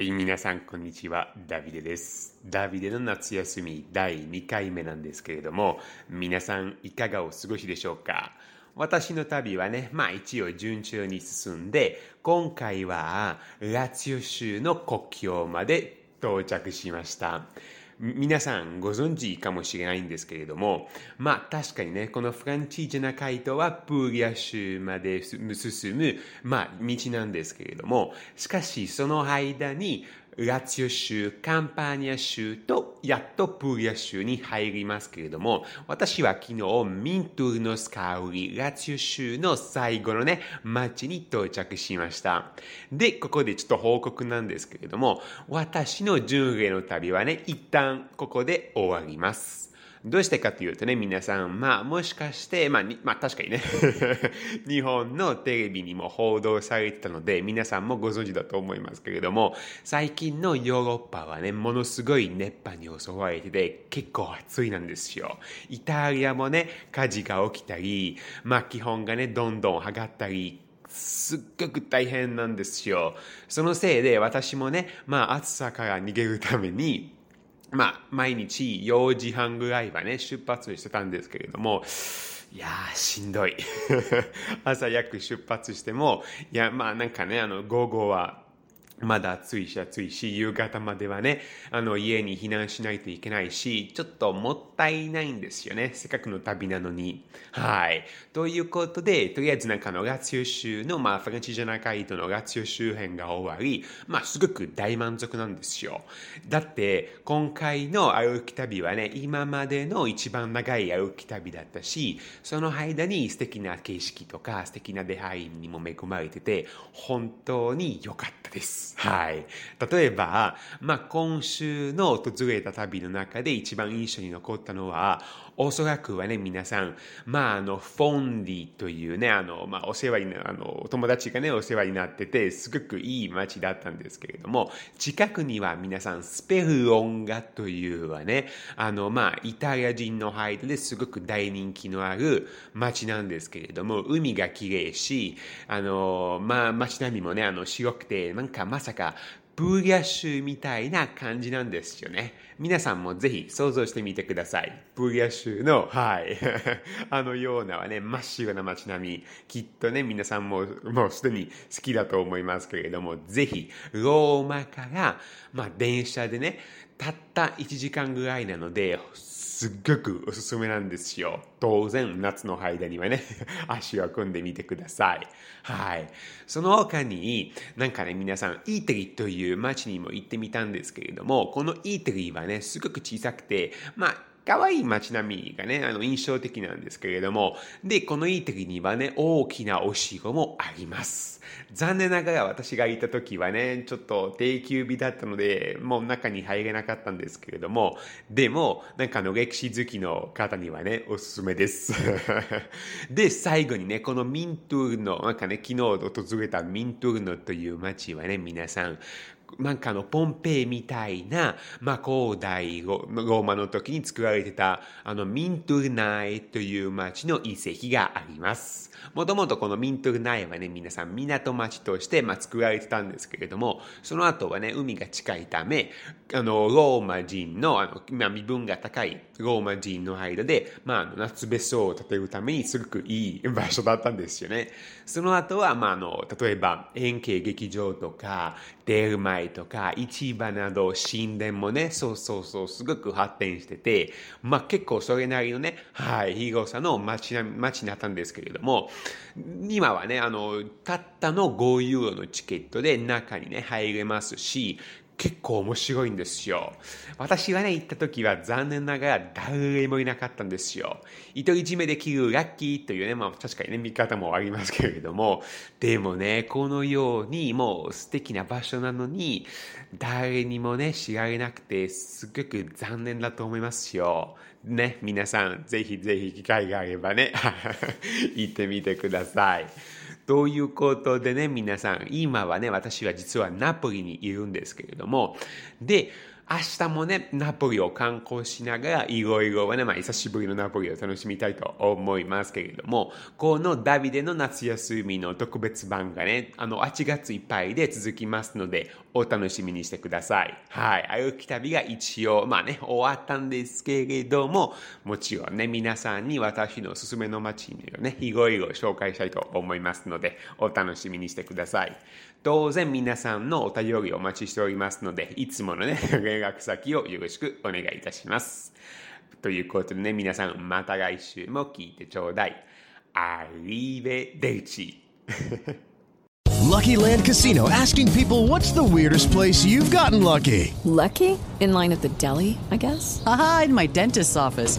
はい、皆さんこんにちは。ダビデです。ダビデの夏休み第2回目なんですけれども、皆さんいかがお過ごしでしょうか？私の旅はね、まあ一応順調に進んで、今回はラツィオ州の国境まで到着しました。皆さんご存知かもしれないんですけれども、まあ確かにね、このフランチージェナカイトはプーリア州まで進む、まあ道なんですけれども、しかしその間にラツィオ州、カンパーニャ州とやっとプーリア州に入りますけれども、私は昨日ミントゥルノスカウリ、ラツィオ州の最後のね、町に到着しました。で、ここでちょっと報告なんですけれども、私の巡礼の旅はね、一旦ここで終わります。どうしてかというとね、皆さん、まあ、もしかして、まあ、まあ、確かにね、日本のテレビにも報道されてたので、皆さんもご存知だと思いますけれども、最近のヨーロッパはね、ものすごい熱波に襲われてて、結構暑いなんですよ。イタリアもね、火事が起きたり、まあ、気温がね、どんどん上がったり、すっごく大変なんですよ。そのせいで私もね、まあ暑さから逃げるために、まあ、毎日4時半ぐらいはね、出発してたんですけれども、いやー、しんどい。朝早く出発しても、いや、まあなんかね、あの、午後は、まだ暑いし暑いし、夕方まではね、あの、家に避難しないといけないし、ちょっともったいないんですよね。せっかくの旅なのに。はい。ということで、とりあえずなんかのラツィオ州の、まあ、フランチジャナカイトのラツィオ周辺が終わり、まあ、すごく大満足なんですよ。だって、今回の歩き旅はね、今までの一番長い歩き旅だったし、その間に素敵な景色とか、素敵な出会いにも恵まれてて、本当に良かったです。はい。例えば、まあ、今週の訪れた旅の中で一番印象に残ったのは、おそらくはね、皆さん、まあ、あの、フォンディというね、あの、まあ、お世話にな、あの、お友達がね、お世話になってて、すごくいい街だったんですけれども、近くには皆さん、スペルロンガというはね、あの、まあ、イタリア人の間ですごく大人気のある街なんですけれども、海が綺麗し、あの、まあ、街並みもね、あの、白くて、なんかまさか、ブーリア州みたいな感じなんですよね。皆さんもぜひ想像してみてください。ブーリア州の、はい、あのようなはね、真っ白な街並み。きっとね、皆さんももうすでに好きだと思いますけれども、ぜひ、ローマから、まあ、電車でね、たった1時間ぐらいなので、すっごくおすすめなんですよ。当然、夏の間にはね、足を組んでみてください。はい。その他に、なんかね、皆さん、イーテリという街にも行ってみたんですけれども、このイーテリはね、すごく小さくて、まあ、可愛い街並みがね、あの、印象的なんですけれども、で、このイーテリにはね、大きなお城もあります。残念ながら私がいた時はね、ちょっと定休日だったので、もう中に入れなかったんですけれども、でも、なんかあの歴史好きの方にはね、おすすめです。で、最後にね、このミントゥールノ、なんかね、昨日訪れたミントゥールノという街はね、皆さん、なんかのポンペイみたいな、まあ、古代ローマの時に作られてたあのミントゥルナイという町の遺跡があります。もともとこのミントルナイはね、皆さん港町として、まあ、作られてたんですけれども、その後はね、海が近いため、あの、ローマ人の、あの、まあ、身分が高いローマ人の間で、まあ、夏別荘を建てるためにすごくいい場所だったんですよね。その後は、まあ、あの、例えば、円形劇場とか、出る前とか、市場など、神殿もね、そうそうそう、すごく発展してて、まあ、結構それなりのね、はい、広さの街な街になったんですけれども、今はね、あの、たったの5ユーロのチケットで中にね、入れますし、結構面白いんですよ。私がね、行った時は残念ながら誰もいなかったんですよ。独り占めできるラッキーというね、まあ確かにね、見方もありますけれども、でもね、このようにもう素敵な場所なのに、誰にもね、知られなくて、すっごく残念だと思いますよ。ね、皆さん、ぜひぜひ機会があればね、行ってみてください。ということでね、皆さん、今はね、私は実はナポリにいるんですけれども、で、明日もね、ナポリを観光しながら、いろいろはね、まあ、久しぶりのナポリを楽しみたいと思いますけれども、このダビデの夏休みの特別版がね、あの、8月いっぱいで続きますので、お楽しみにしてください。はい。歩き旅が一応、まあね、終わったんですけれども、もちろんね、皆さんに私のおすすめの街にね、いろいろ紹介したいと思いますので、お楽しみにしてください。当然皆さんのお便りをお待ちしておりますので、いつものね、連絡先をよろしくお願いいたします。ということでね、皆さんまた来週も聞いてちょうだい。アリーベデルチ。Lucky Land Casino asking people what's the weirdest place you've gotten lucky? Lucky? In line at the deli, I guess? Aha, in my dentist's office.